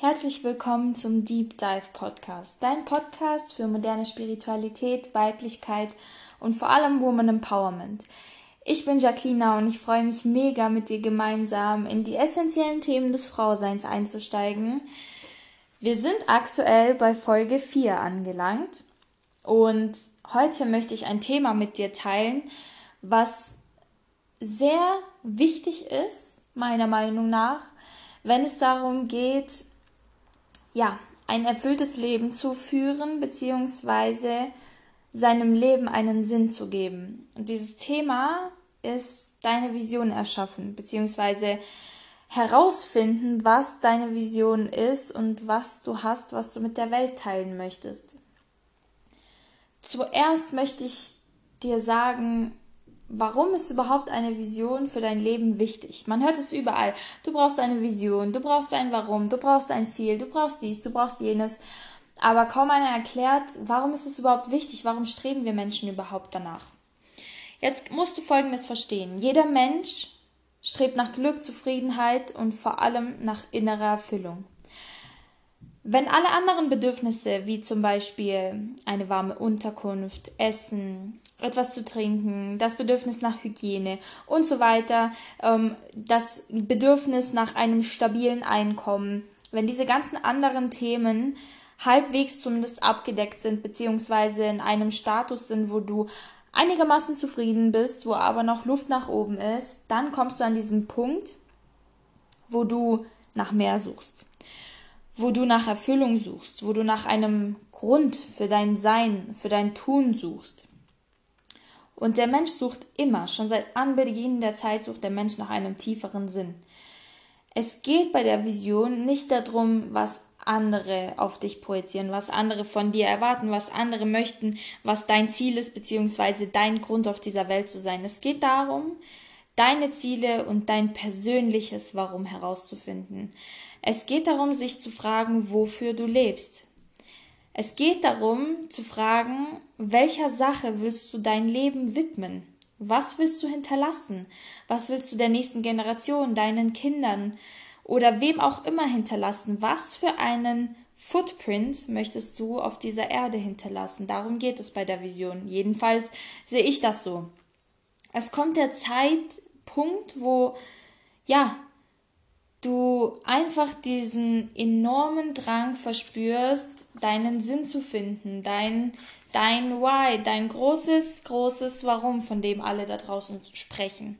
Herzlich willkommen zum Deep Dive Podcast, dein Podcast für moderne Spiritualität, Weiblichkeit und vor allem Woman Empowerment. Ich bin Jacqueline und ich freue mich mega mit dir gemeinsam in die essentiellen Themen des Frauseins einzusteigen. Wir sind aktuell bei Folge 4 angelangt und heute möchte ich ein Thema mit dir teilen, was sehr wichtig ist, meiner Meinung nach, wenn es darum geht, ja, ein erfülltes Leben zu führen, beziehungsweise seinem Leben einen Sinn zu geben. Und dieses Thema ist deine Vision erschaffen, beziehungsweise herausfinden, was deine Vision ist und was du hast, was du mit der Welt teilen möchtest. Zuerst möchte ich dir sagen, warum ist überhaupt eine Vision für dein Leben wichtig? Man hört es überall. Du brauchst eine Vision, du brauchst ein Warum, du brauchst ein Ziel, du brauchst dies, du brauchst jenes. Aber kaum einer erklärt, warum ist es überhaupt wichtig? Warum streben wir Menschen überhaupt danach? Jetzt musst du Folgendes verstehen. Jeder Mensch strebt nach Glück, Zufriedenheit und vor allem nach innerer Erfüllung. Wenn alle anderen Bedürfnisse, wie zum Beispiel eine warme Unterkunft, Essen, etwas zu trinken, das Bedürfnis nach Hygiene und so weiter, ähm, das Bedürfnis nach einem stabilen Einkommen, wenn diese ganzen anderen Themen halbwegs zumindest abgedeckt sind, beziehungsweise in einem Status sind, wo du einigermaßen zufrieden bist, wo aber noch Luft nach oben ist, dann kommst du an diesen Punkt, wo du nach mehr suchst wo du nach Erfüllung suchst, wo du nach einem Grund für dein Sein, für dein Tun suchst. Und der Mensch sucht immer, schon seit Anbeginn der Zeit sucht der Mensch nach einem tieferen Sinn. Es geht bei der Vision nicht darum, was andere auf dich projizieren, was andere von dir erwarten, was andere möchten, was dein Ziel ist, beziehungsweise dein Grund auf dieser Welt zu sein. Es geht darum, deine Ziele und dein persönliches Warum herauszufinden. Es geht darum, sich zu fragen, wofür du lebst. Es geht darum, zu fragen, welcher Sache willst du dein Leben widmen? Was willst du hinterlassen? Was willst du der nächsten Generation, deinen Kindern oder wem auch immer hinterlassen? Was für einen Footprint möchtest du auf dieser Erde hinterlassen? Darum geht es bei der Vision. Jedenfalls sehe ich das so. Es kommt der Zeitpunkt, wo ja, du einfach diesen enormen Drang verspürst, deinen Sinn zu finden, dein, dein Why, dein großes, großes Warum, von dem alle da draußen sprechen.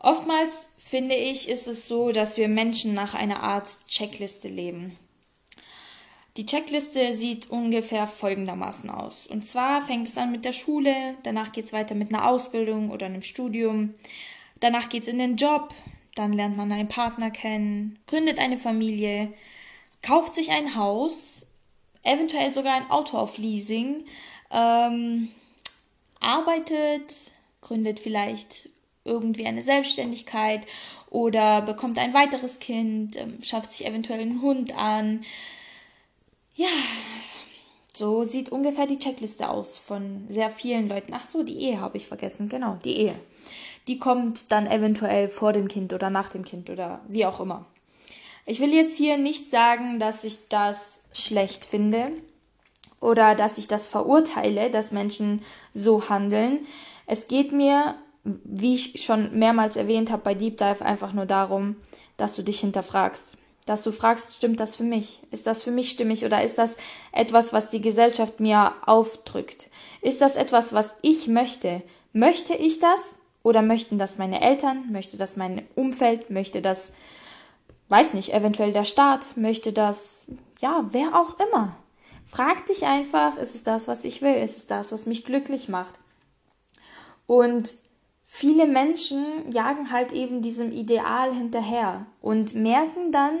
Oftmals finde ich, ist es so, dass wir Menschen nach einer Art Checkliste leben. Die Checkliste sieht ungefähr folgendermaßen aus. Und zwar fängt es an mit der Schule, danach geht es weiter mit einer Ausbildung oder einem Studium, danach geht es in den Job, dann lernt man einen Partner kennen, gründet eine Familie, kauft sich ein Haus, eventuell sogar ein Auto auf Leasing, ähm, arbeitet, gründet vielleicht irgendwie eine Selbstständigkeit oder bekommt ein weiteres Kind, ähm, schafft sich eventuell einen Hund an. Ja, so sieht ungefähr die Checkliste aus von sehr vielen Leuten. Ach so, die Ehe habe ich vergessen. Genau, die Ehe die kommt dann eventuell vor dem Kind oder nach dem Kind oder wie auch immer. Ich will jetzt hier nicht sagen, dass ich das schlecht finde oder dass ich das verurteile, dass Menschen so handeln. Es geht mir, wie ich schon mehrmals erwähnt habe bei Deep Dive, einfach nur darum, dass du dich hinterfragst. Dass du fragst, stimmt das für mich? Ist das für mich stimmig oder ist das etwas, was die Gesellschaft mir aufdrückt? Ist das etwas, was ich möchte? Möchte ich das oder möchten das meine Eltern, möchte das mein Umfeld, möchte das, weiß nicht, eventuell der Staat, möchte das, ja, wer auch immer. Frag dich einfach, ist es das, was ich will? Ist es das, was mich glücklich macht? Und viele Menschen jagen halt eben diesem Ideal hinterher und merken dann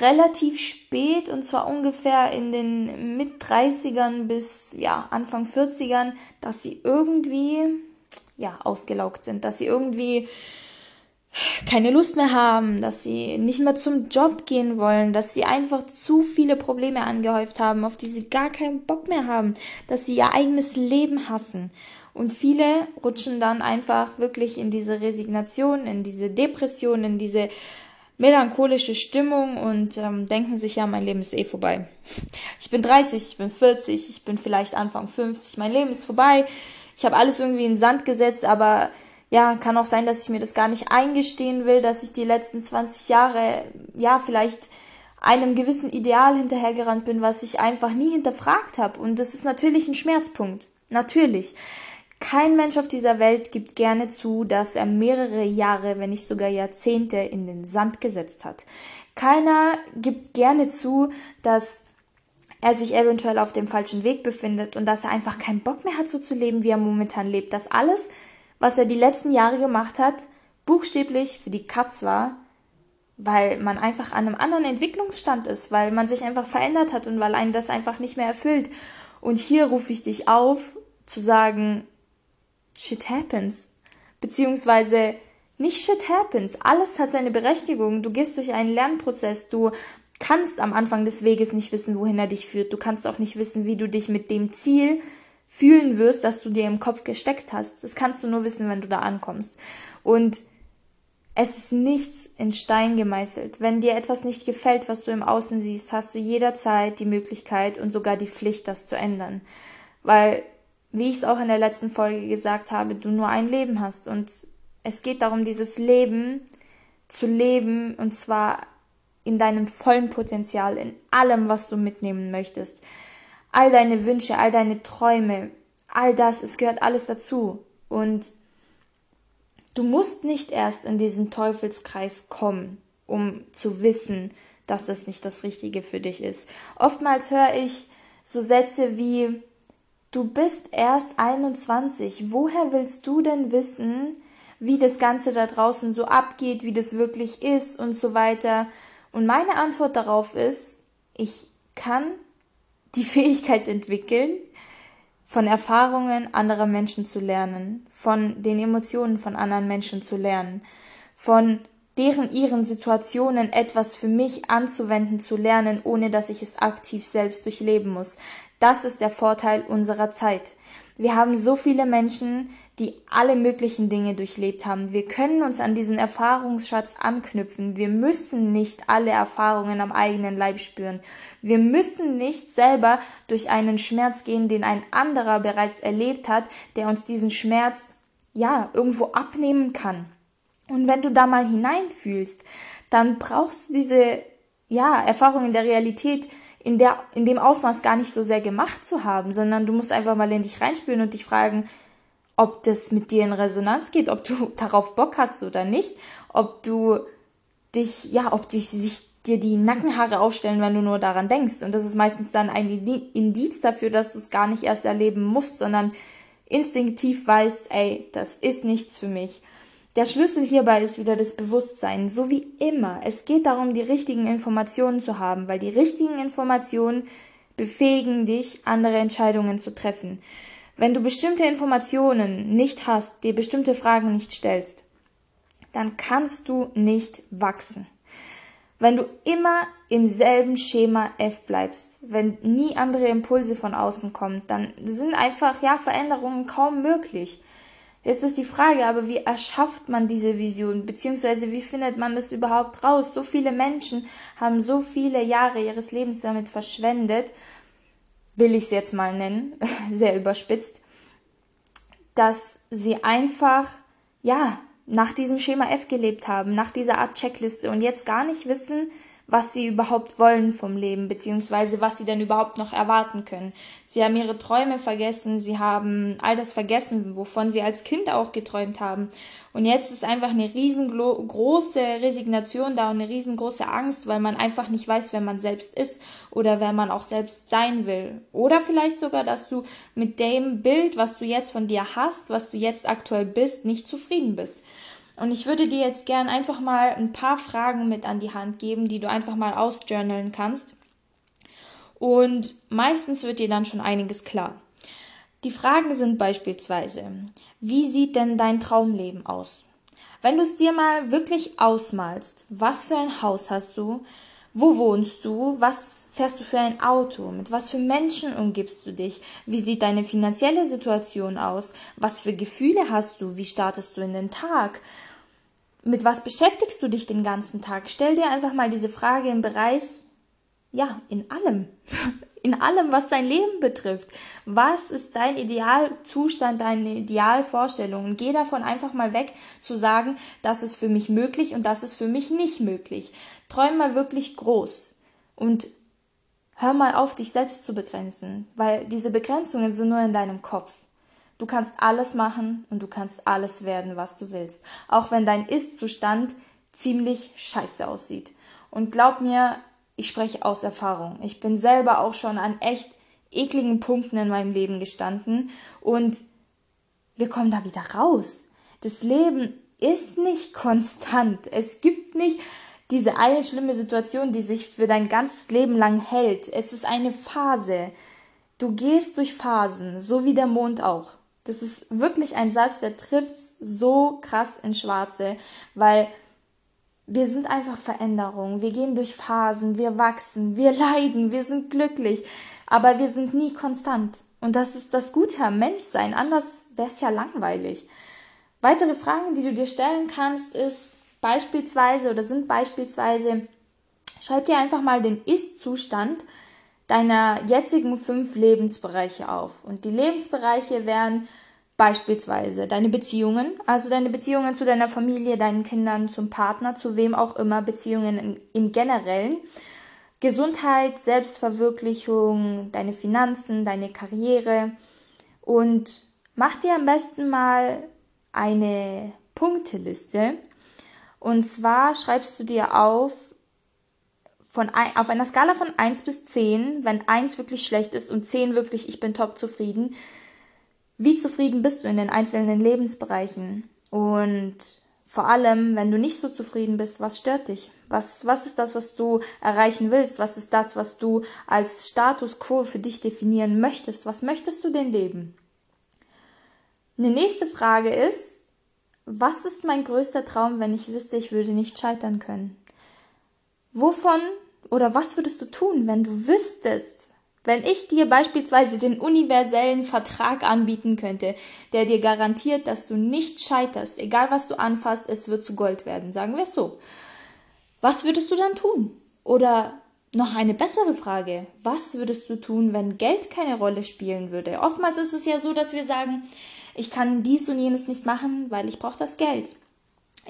relativ spät, und zwar ungefähr in den mit 30ern bis ja, Anfang 40ern, dass sie irgendwie ja, ausgelaugt sind, dass sie irgendwie keine Lust mehr haben, dass sie nicht mehr zum Job gehen wollen, dass sie einfach zu viele Probleme angehäuft haben, auf die sie gar keinen Bock mehr haben, dass sie ihr eigenes Leben hassen. Und viele rutschen dann einfach wirklich in diese Resignation, in diese Depression, in diese melancholische Stimmung und ähm, denken sich, ja, mein Leben ist eh vorbei. Ich bin 30, ich bin 40, ich bin vielleicht Anfang 50, mein Leben ist vorbei. Ich habe alles irgendwie in den Sand gesetzt, aber ja, kann auch sein, dass ich mir das gar nicht eingestehen will, dass ich die letzten 20 Jahre, ja, vielleicht einem gewissen Ideal hinterhergerannt bin, was ich einfach nie hinterfragt habe. Und das ist natürlich ein Schmerzpunkt. Natürlich. Kein Mensch auf dieser Welt gibt gerne zu, dass er mehrere Jahre, wenn nicht sogar Jahrzehnte in den Sand gesetzt hat. Keiner gibt gerne zu, dass er sich eventuell auf dem falschen Weg befindet und dass er einfach keinen Bock mehr hat, so zu leben, wie er momentan lebt. Dass alles, was er die letzten Jahre gemacht hat, buchstäblich für die Katz war, weil man einfach an einem anderen Entwicklungsstand ist, weil man sich einfach verändert hat und weil einen das einfach nicht mehr erfüllt. Und hier rufe ich dich auf, zu sagen, shit happens. Beziehungsweise nicht shit happens. Alles hat seine Berechtigung. Du gehst durch einen Lernprozess. Du kannst am Anfang des Weges nicht wissen, wohin er dich führt. Du kannst auch nicht wissen, wie du dich mit dem Ziel fühlen wirst, das du dir im Kopf gesteckt hast. Das kannst du nur wissen, wenn du da ankommst. Und es ist nichts in Stein gemeißelt. Wenn dir etwas nicht gefällt, was du im Außen siehst, hast du jederzeit die Möglichkeit und sogar die Pflicht, das zu ändern. Weil wie ich es auch in der letzten Folge gesagt habe, du nur ein Leben hast. Und es geht darum, dieses Leben zu leben und zwar in deinem vollen Potenzial, in allem, was du mitnehmen möchtest. All deine Wünsche, all deine Träume, all das, es gehört alles dazu. Und du musst nicht erst in diesen Teufelskreis kommen, um zu wissen, dass das nicht das Richtige für dich ist. Oftmals höre ich so Sätze wie, Du bist erst 21. Woher willst du denn wissen, wie das Ganze da draußen so abgeht, wie das wirklich ist und so weiter? Und meine Antwort darauf ist, ich kann die Fähigkeit entwickeln, von Erfahrungen anderer Menschen zu lernen, von den Emotionen von anderen Menschen zu lernen, von deren ihren Situationen etwas für mich anzuwenden zu lernen, ohne dass ich es aktiv selbst durchleben muss. Das ist der Vorteil unserer Zeit. Wir haben so viele Menschen, die alle möglichen Dinge durchlebt haben. Wir können uns an diesen Erfahrungsschatz anknüpfen. Wir müssen nicht alle Erfahrungen am eigenen Leib spüren. Wir müssen nicht selber durch einen Schmerz gehen, den ein anderer bereits erlebt hat, der uns diesen Schmerz ja irgendwo abnehmen kann. Und wenn du da mal hineinfühlst, dann brauchst du diese ja, Erfahrung in der Realität in, der, in dem Ausmaß gar nicht so sehr gemacht zu haben, sondern du musst einfach mal in dich reinspüren und dich fragen, ob das mit dir in Resonanz geht, ob du darauf Bock hast oder nicht, ob du dich, ja, ob dich, sich dir die Nackenhaare aufstellen, wenn du nur daran denkst. Und das ist meistens dann ein Indiz dafür, dass du es gar nicht erst erleben musst, sondern instinktiv weißt, ey, das ist nichts für mich. Der Schlüssel hierbei ist wieder das Bewusstsein, so wie immer. Es geht darum, die richtigen Informationen zu haben, weil die richtigen Informationen befähigen dich, andere Entscheidungen zu treffen. Wenn du bestimmte Informationen nicht hast, dir bestimmte Fragen nicht stellst, dann kannst du nicht wachsen. Wenn du immer im selben Schema F bleibst, wenn nie andere Impulse von außen kommen, dann sind einfach ja Veränderungen kaum möglich. Jetzt ist die Frage aber, wie erschafft man diese Vision, beziehungsweise wie findet man das überhaupt raus? So viele Menschen haben so viele Jahre ihres Lebens damit verschwendet, will ich es jetzt mal nennen, sehr überspitzt, dass sie einfach, ja, nach diesem Schema F gelebt haben, nach dieser Art Checkliste und jetzt gar nicht wissen, was sie überhaupt wollen vom Leben, beziehungsweise was sie denn überhaupt noch erwarten können. Sie haben ihre Träume vergessen, sie haben all das vergessen, wovon sie als Kind auch geträumt haben. Und jetzt ist einfach eine riesengroße Resignation da und eine riesengroße Angst, weil man einfach nicht weiß, wer man selbst ist oder wer man auch selbst sein will. Oder vielleicht sogar, dass du mit dem Bild, was du jetzt von dir hast, was du jetzt aktuell bist, nicht zufrieden bist. Und ich würde dir jetzt gern einfach mal ein paar Fragen mit an die Hand geben, die du einfach mal ausjournalen kannst. Und meistens wird dir dann schon einiges klar. Die Fragen sind beispielsweise, wie sieht denn dein Traumleben aus? Wenn du es dir mal wirklich ausmalst, was für ein Haus hast du? Wo wohnst du? Was fährst du für ein Auto? Mit was für Menschen umgibst du dich? Wie sieht deine finanzielle Situation aus? Was für Gefühle hast du? Wie startest du in den Tag? Mit was beschäftigst du dich den ganzen Tag? Stell dir einfach mal diese Frage im Bereich, ja, in allem. In allem, was dein Leben betrifft. Was ist dein Idealzustand, deine Idealvorstellung? Und geh davon einfach mal weg zu sagen, das ist für mich möglich und das ist für mich nicht möglich. Träum mal wirklich groß. Und hör mal auf, dich selbst zu begrenzen, weil diese Begrenzungen sind nur in deinem Kopf. Du kannst alles machen und du kannst alles werden, was du willst. Auch wenn dein Ist-Zustand ziemlich scheiße aussieht. Und glaub mir, ich spreche aus Erfahrung. Ich bin selber auch schon an echt ekligen Punkten in meinem Leben gestanden und wir kommen da wieder raus. Das Leben ist nicht konstant. Es gibt nicht diese eine schlimme Situation, die sich für dein ganzes Leben lang hält. Es ist eine Phase. Du gehst durch Phasen, so wie der Mond auch. Das ist wirklich ein Satz, der trifft so krass ins Schwarze, weil wir sind einfach Veränderungen. Wir gehen durch Phasen, wir wachsen, wir leiden, wir sind glücklich, aber wir sind nie konstant. Und das ist das Gute am Menschsein. Anders wäre es ja langweilig. Weitere Fragen, die du dir stellen kannst, ist beispielsweise oder sind beispielsweise, schreib dir einfach mal den Ist-Zustand deiner jetzigen fünf Lebensbereiche auf. Und die Lebensbereiche wären beispielsweise deine Beziehungen, also deine Beziehungen zu deiner Familie, deinen Kindern, zum Partner, zu wem auch immer, Beziehungen im, Generellen. Gesundheit, Selbstverwirklichung, deine Finanzen, deine Karriere und mach dir am besten mal eine Punkteliste. Und zwar schreibst du dir auf, von ein, auf einer Skala von 1 bis 10, wenn 1 wirklich schlecht ist und 10 wirklich, ich bin top zufrieden, wie zufrieden bist du in den einzelnen Lebensbereichen? Und vor allem, wenn du nicht so zufrieden bist, was stört dich? Was, was ist das, was du erreichen willst? Was ist das, was du als Status quo für dich definieren möchtest? Was möchtest du denn leben? Eine nächste Frage ist, was ist mein größter Traum, wenn ich wüsste, ich würde nicht scheitern können? Wovon oder was würdest du tun, wenn du wüsstest, wenn ich dir beispielsweise den universellen Vertrag anbieten könnte, der dir garantiert, dass du nicht scheiterst, egal was du anfasst, es wird zu Gold werden, sagen wir es so. Was würdest du dann tun? Oder noch eine bessere Frage. Was würdest du tun, wenn Geld keine Rolle spielen würde? Oftmals ist es ja so, dass wir sagen, ich kann dies und jenes nicht machen, weil ich brauche das Geld.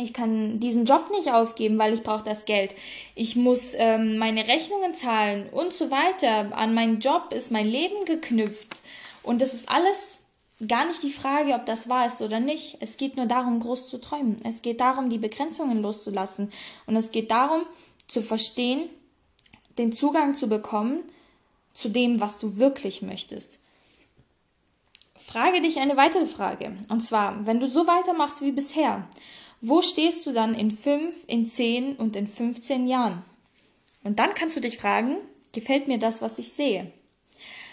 Ich kann diesen Job nicht aufgeben, weil ich brauche das Geld. Ich muss ähm, meine Rechnungen zahlen und so weiter. An meinen Job ist mein Leben geknüpft. Und das ist alles gar nicht die Frage, ob das wahr ist oder nicht. Es geht nur darum, groß zu träumen. Es geht darum, die Begrenzungen loszulassen. Und es geht darum, zu verstehen, den Zugang zu bekommen zu dem, was du wirklich möchtest. Frage dich eine weitere Frage. Und zwar, wenn du so weitermachst wie bisher, wo stehst du dann in fünf, in zehn und in 15 Jahren? Und dann kannst du dich fragen, gefällt mir das, was ich sehe?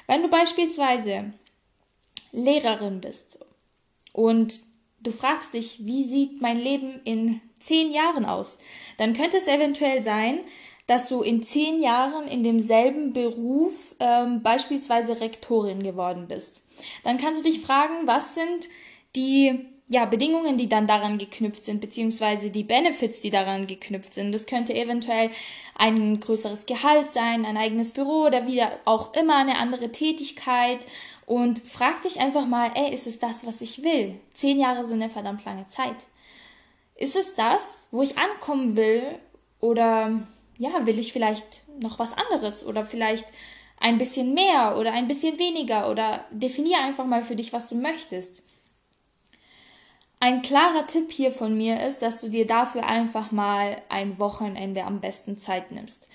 Wenn du beispielsweise Lehrerin bist und du fragst dich, wie sieht mein Leben in zehn Jahren aus, dann könnte es eventuell sein, dass du in zehn Jahren in demselben Beruf ähm, beispielsweise Rektorin geworden bist. Dann kannst du dich fragen, was sind die ja, Bedingungen, die dann daran geknüpft sind, beziehungsweise die Benefits, die daran geknüpft sind. Das könnte eventuell ein größeres Gehalt sein, ein eigenes Büro oder wieder auch immer eine andere Tätigkeit. Und frag dich einfach mal, ey, ist es das, was ich will? Zehn Jahre sind eine verdammt lange Zeit. Ist es das, wo ich ankommen will? Oder ja, will ich vielleicht noch was anderes oder vielleicht ein bisschen mehr oder ein bisschen weniger oder definier einfach mal für dich, was du möchtest. Ein klarer Tipp hier von mir ist, dass du dir dafür einfach mal ein Wochenende am besten Zeit nimmst.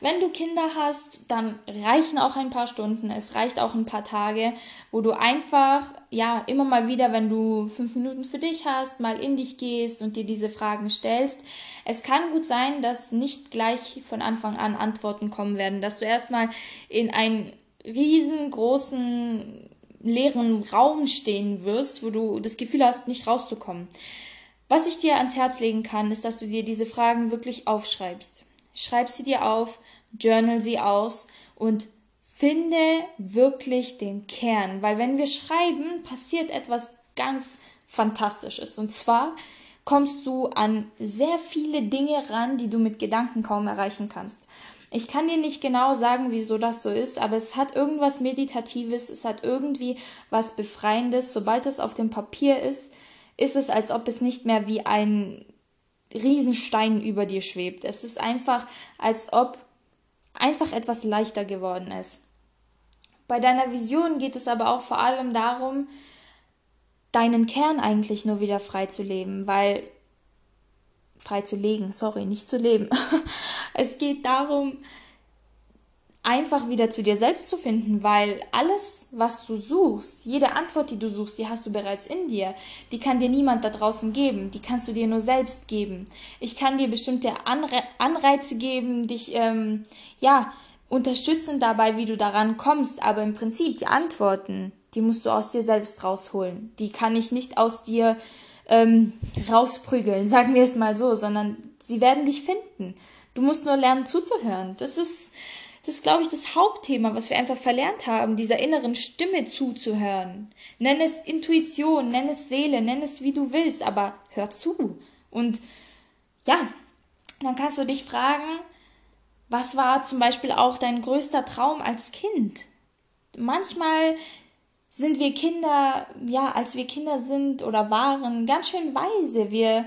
Wenn du Kinder hast, dann reichen auch ein paar Stunden, es reicht auch ein paar Tage, wo du einfach, ja, immer mal wieder, wenn du fünf Minuten für dich hast, mal in dich gehst und dir diese Fragen stellst. Es kann gut sein, dass nicht gleich von Anfang an Antworten kommen werden, dass du erstmal in einen riesengroßen leeren Raum stehen wirst, wo du das Gefühl hast, nicht rauszukommen. Was ich dir ans Herz legen kann, ist, dass du dir diese Fragen wirklich aufschreibst. Schreib sie dir auf, journal sie aus und finde wirklich den Kern, weil wenn wir schreiben, passiert etwas ganz Fantastisches. Und zwar kommst du an sehr viele Dinge ran, die du mit Gedanken kaum erreichen kannst. Ich kann dir nicht genau sagen, wieso das so ist, aber es hat irgendwas Meditatives, es hat irgendwie was Befreiendes. Sobald es auf dem Papier ist, ist es, als ob es nicht mehr wie ein Riesenstein über dir schwebt. Es ist einfach, als ob einfach etwas leichter geworden ist. Bei deiner Vision geht es aber auch vor allem darum, deinen Kern eigentlich nur wieder frei zu leben, weil frei zu legen, sorry, nicht zu leben. es geht darum, einfach wieder zu dir selbst zu finden, weil alles, was du suchst, jede Antwort, die du suchst, die hast du bereits in dir. Die kann dir niemand da draußen geben. Die kannst du dir nur selbst geben. Ich kann dir bestimmte Anre Anreize geben, dich, ähm, ja, unterstützen dabei, wie du daran kommst. Aber im Prinzip, die Antworten, die musst du aus dir selbst rausholen. Die kann ich nicht aus dir ähm, rausprügeln, sagen wir es mal so, sondern sie werden dich finden. Du musst nur lernen zuzuhören. Das ist, das ist, glaube ich, das Hauptthema, was wir einfach verlernt haben, dieser inneren Stimme zuzuhören. Nenn es Intuition, nenn es Seele, nenn es wie du willst, aber hör zu. Und ja, dann kannst du dich fragen, was war zum Beispiel auch dein größter Traum als Kind? Manchmal sind wir Kinder, ja, als wir Kinder sind oder waren, ganz schön weise. Wir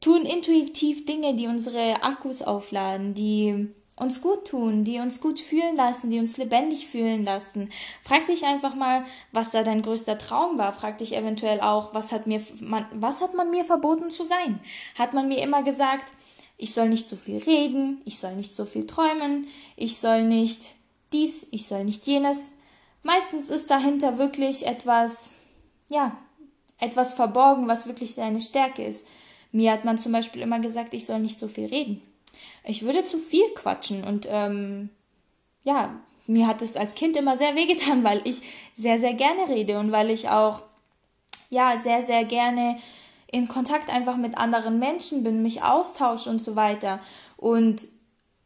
tun intuitiv Dinge, die unsere Akkus aufladen, die uns gut tun, die uns gut fühlen lassen, die uns lebendig fühlen lassen. Frag dich einfach mal, was da dein größter Traum war. Frag dich eventuell auch, was hat mir, man, was hat man mir verboten zu sein? Hat man mir immer gesagt, ich soll nicht so viel reden, ich soll nicht so viel träumen, ich soll nicht dies, ich soll nicht jenes. Meistens ist dahinter wirklich etwas, ja, etwas verborgen, was wirklich deine Stärke ist. Mir hat man zum Beispiel immer gesagt, ich soll nicht so viel reden. Ich würde zu viel quatschen und ähm, ja, mir hat es als Kind immer sehr wehgetan, weil ich sehr, sehr gerne rede und weil ich auch ja sehr, sehr gerne in Kontakt einfach mit anderen Menschen bin, mich austausche und so weiter. Und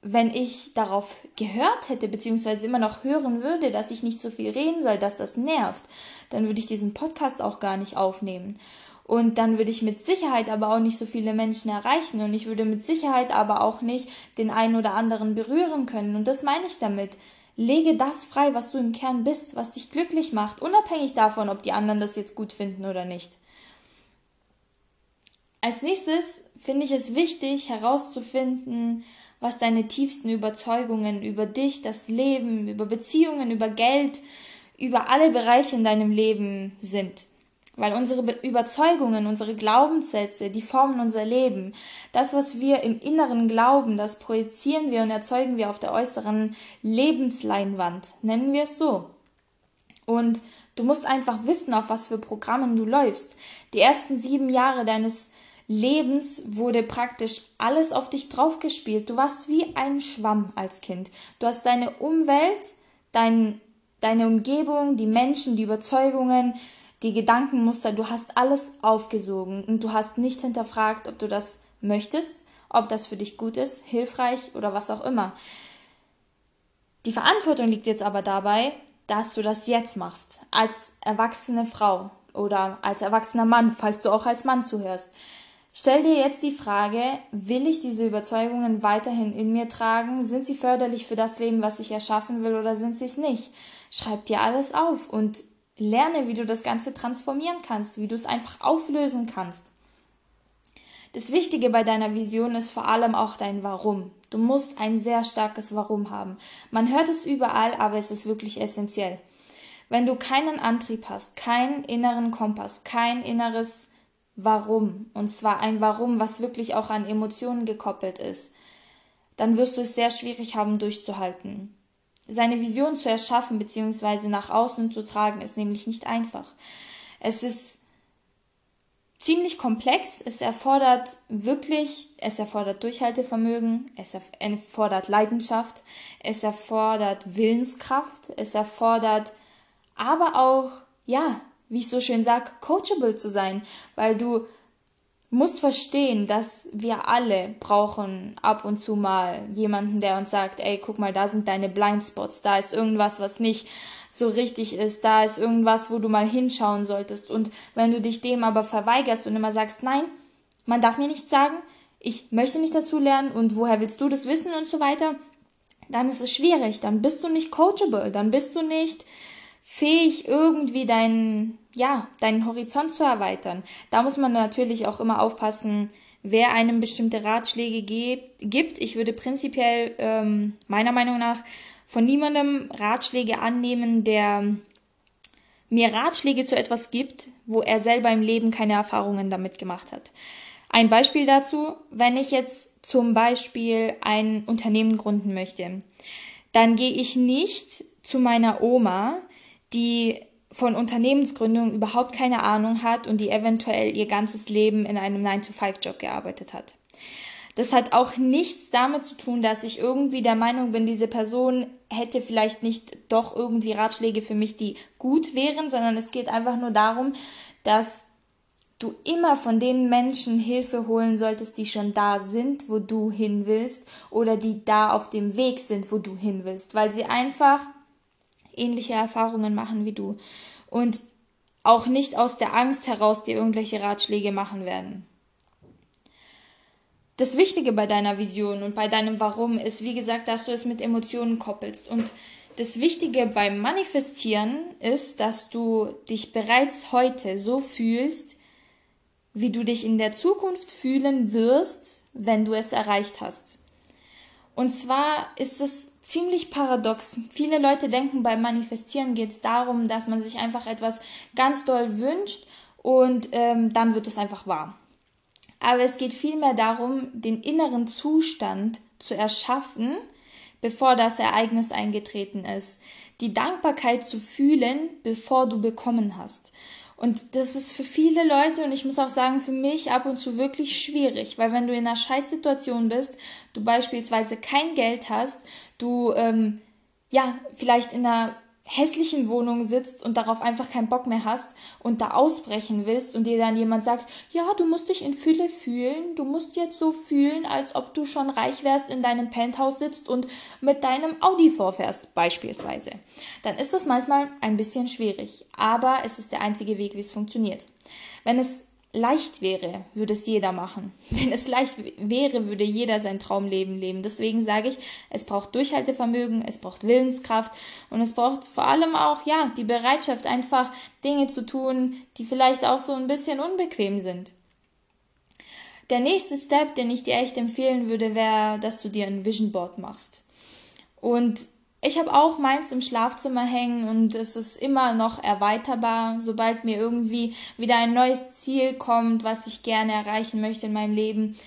wenn ich darauf gehört hätte, beziehungsweise immer noch hören würde, dass ich nicht so viel reden soll, dass das nervt, dann würde ich diesen Podcast auch gar nicht aufnehmen. Und dann würde ich mit Sicherheit aber auch nicht so viele Menschen erreichen und ich würde mit Sicherheit aber auch nicht den einen oder anderen berühren können. Und das meine ich damit. Lege das frei, was du im Kern bist, was dich glücklich macht, unabhängig davon, ob die anderen das jetzt gut finden oder nicht. Als nächstes finde ich es wichtig herauszufinden, was deine tiefsten Überzeugungen über dich, das Leben, über Beziehungen, über Geld, über alle Bereiche in deinem Leben sind. Weil unsere Überzeugungen, unsere Glaubenssätze, die formen unser Leben. Das, was wir im Inneren glauben, das projizieren wir und erzeugen wir auf der äußeren Lebensleinwand. Nennen wir es so. Und du musst einfach wissen, auf was für Programmen du läufst. Die ersten sieben Jahre deines Lebens wurde praktisch alles auf dich draufgespielt. Du warst wie ein Schwamm als Kind. Du hast deine Umwelt, dein, deine Umgebung, die Menschen, die Überzeugungen, die Gedankenmuster, du hast alles aufgesogen und du hast nicht hinterfragt, ob du das möchtest, ob das für dich gut ist, hilfreich oder was auch immer. Die Verantwortung liegt jetzt aber dabei, dass du das jetzt machst, als erwachsene Frau oder als erwachsener Mann, falls du auch als Mann zuhörst. Stell dir jetzt die Frage, will ich diese Überzeugungen weiterhin in mir tragen? Sind sie förderlich für das Leben, was ich erschaffen will, oder sind sie es nicht? Schreib dir alles auf und lerne, wie du das Ganze transformieren kannst, wie du es einfach auflösen kannst. Das Wichtige bei deiner Vision ist vor allem auch dein Warum. Du musst ein sehr starkes Warum haben. Man hört es überall, aber es ist wirklich essentiell. Wenn du keinen Antrieb hast, keinen inneren Kompass, kein inneres Warum, und zwar ein Warum, was wirklich auch an Emotionen gekoppelt ist, dann wirst du es sehr schwierig haben durchzuhalten. Seine Vision zu erschaffen bzw. nach außen zu tragen, ist nämlich nicht einfach. Es ist ziemlich komplex, es erfordert wirklich, es erfordert Durchhaltevermögen, es erfordert Leidenschaft, es erfordert Willenskraft, es erfordert aber auch, ja, wie ich so schön sag, coachable zu sein, weil du musst verstehen, dass wir alle brauchen ab und zu mal jemanden, der uns sagt, ey, guck mal, da sind deine Blindspots, da ist irgendwas, was nicht so richtig ist, da ist irgendwas, wo du mal hinschauen solltest. Und wenn du dich dem aber verweigerst und immer sagst, nein, man darf mir nicht sagen, ich möchte nicht dazu lernen und woher willst du das wissen und so weiter, dann ist es schwierig, dann bist du nicht coachable, dann bist du nicht fähig, irgendwie deinen, ja, deinen Horizont zu erweitern. Da muss man natürlich auch immer aufpassen, wer einem bestimmte Ratschläge gibt. Ich würde prinzipiell ähm, meiner Meinung nach von niemandem Ratschläge annehmen, der mir Ratschläge zu etwas gibt, wo er selber im Leben keine Erfahrungen damit gemacht hat. Ein Beispiel dazu, wenn ich jetzt zum Beispiel ein Unternehmen gründen möchte, dann gehe ich nicht zu meiner Oma, die von Unternehmensgründung überhaupt keine Ahnung hat und die eventuell ihr ganzes Leben in einem 9-to-5-Job gearbeitet hat. Das hat auch nichts damit zu tun, dass ich irgendwie der Meinung bin, diese Person hätte vielleicht nicht doch irgendwie Ratschläge für mich, die gut wären, sondern es geht einfach nur darum, dass du immer von den Menschen Hilfe holen solltest, die schon da sind, wo du hin willst, oder die da auf dem Weg sind, wo du hin willst, weil sie einfach ähnliche Erfahrungen machen wie du und auch nicht aus der Angst heraus dir irgendwelche Ratschläge machen werden. Das Wichtige bei deiner Vision und bei deinem Warum ist, wie gesagt, dass du es mit Emotionen koppelst. Und das Wichtige beim Manifestieren ist, dass du dich bereits heute so fühlst, wie du dich in der Zukunft fühlen wirst, wenn du es erreicht hast. Und zwar ist es ziemlich paradox. Viele Leute denken, beim Manifestieren geht es darum, dass man sich einfach etwas ganz doll wünscht und ähm, dann wird es einfach wahr. Aber es geht vielmehr darum, den inneren Zustand zu erschaffen, bevor das Ereignis eingetreten ist. Die Dankbarkeit zu fühlen, bevor du bekommen hast. Und das ist für viele Leute und ich muss auch sagen, für mich ab und zu wirklich schwierig, weil wenn du in einer Scheißsituation bist, du beispielsweise kein Geld hast, du ähm, ja vielleicht in einer hässlichen Wohnung sitzt und darauf einfach keinen Bock mehr hast und da ausbrechen willst und dir dann jemand sagt, ja, du musst dich in Fülle fühlen, du musst jetzt so fühlen, als ob du schon reich wärst, in deinem Penthouse sitzt und mit deinem Audi vorfährst, beispielsweise. Dann ist das manchmal ein bisschen schwierig, aber es ist der einzige Weg, wie es funktioniert. Wenn es leicht wäre, würde es jeder machen. Wenn es leicht wäre, würde jeder sein Traumleben leben. Deswegen sage ich, es braucht Durchhaltevermögen, es braucht Willenskraft und es braucht vor allem auch, ja, die Bereitschaft, einfach Dinge zu tun, die vielleicht auch so ein bisschen unbequem sind. Der nächste Step, den ich dir echt empfehlen würde, wäre, dass du dir ein Vision Board machst. Und ich habe auch meins im Schlafzimmer hängen und es ist immer noch erweiterbar. Sobald mir irgendwie wieder ein neues Ziel kommt, was ich gerne erreichen möchte in meinem Leben,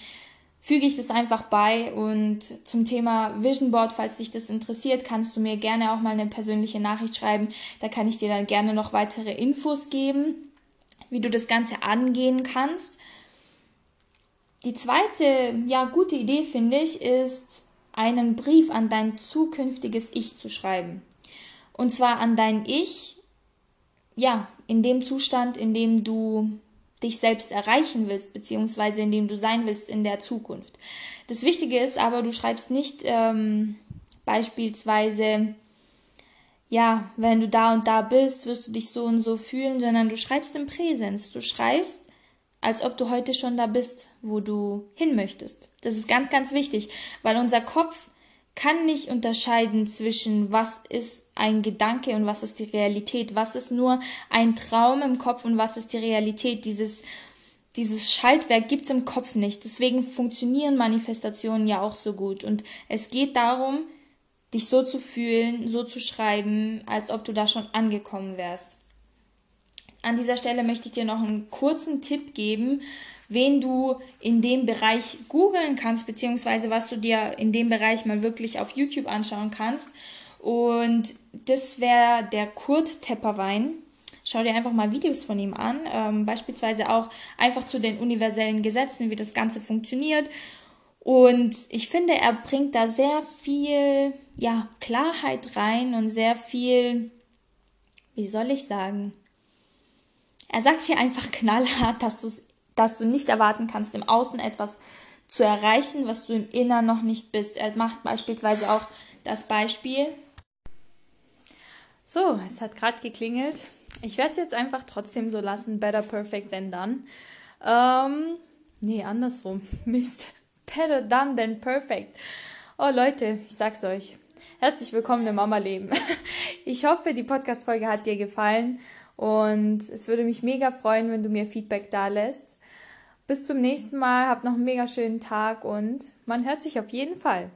füge ich das einfach bei. Und zum Thema Vision Board, falls dich das interessiert, kannst du mir gerne auch mal eine persönliche Nachricht schreiben. Da kann ich dir dann gerne noch weitere Infos geben, wie du das Ganze angehen kannst. Die zweite, ja, gute Idee finde ich, ist, einen Brief an dein zukünftiges Ich zu schreiben. Und zwar an dein Ich, ja, in dem Zustand, in dem du dich selbst erreichen willst, beziehungsweise in dem du sein willst in der Zukunft. Das Wichtige ist aber, du schreibst nicht ähm, beispielsweise, ja, wenn du da und da bist, wirst du dich so und so fühlen, sondern du schreibst im Präsens. Du schreibst, als ob du heute schon da bist, wo du hin möchtest. Das ist ganz, ganz wichtig, weil unser Kopf kann nicht unterscheiden zwischen was ist ein Gedanke und was ist die Realität, was ist nur ein Traum im Kopf und was ist die Realität. Dieses, dieses Schaltwerk gibt's im Kopf nicht. Deswegen funktionieren Manifestationen ja auch so gut. Und es geht darum, dich so zu fühlen, so zu schreiben, als ob du da schon angekommen wärst. An dieser Stelle möchte ich dir noch einen kurzen Tipp geben, wen du in dem Bereich googeln kannst, beziehungsweise was du dir in dem Bereich mal wirklich auf YouTube anschauen kannst. Und das wäre der Kurt Tepperwein. Schau dir einfach mal Videos von ihm an, ähm, beispielsweise auch einfach zu den universellen Gesetzen, wie das Ganze funktioniert. Und ich finde, er bringt da sehr viel ja, Klarheit rein und sehr viel, wie soll ich sagen, er sagt hier einfach knallhart, dass, du dass du nicht erwarten kannst, im Außen etwas zu erreichen, was du im Innern noch nicht bist. Er macht beispielsweise auch das Beispiel. So, es hat gerade geklingelt. Ich werde es jetzt einfach trotzdem so lassen. Better perfect than done. Ähm, Nee, andersrum. Mist. Better done than perfect. Oh Leute, ich sag's euch. Herzlich willkommen im Mama-Leben. Ich hoffe, die Podcast-Folge hat dir gefallen und es würde mich mega freuen, wenn du mir Feedback da lässt. Bis zum nächsten Mal, habt noch einen mega schönen Tag und man hört sich auf jeden Fall.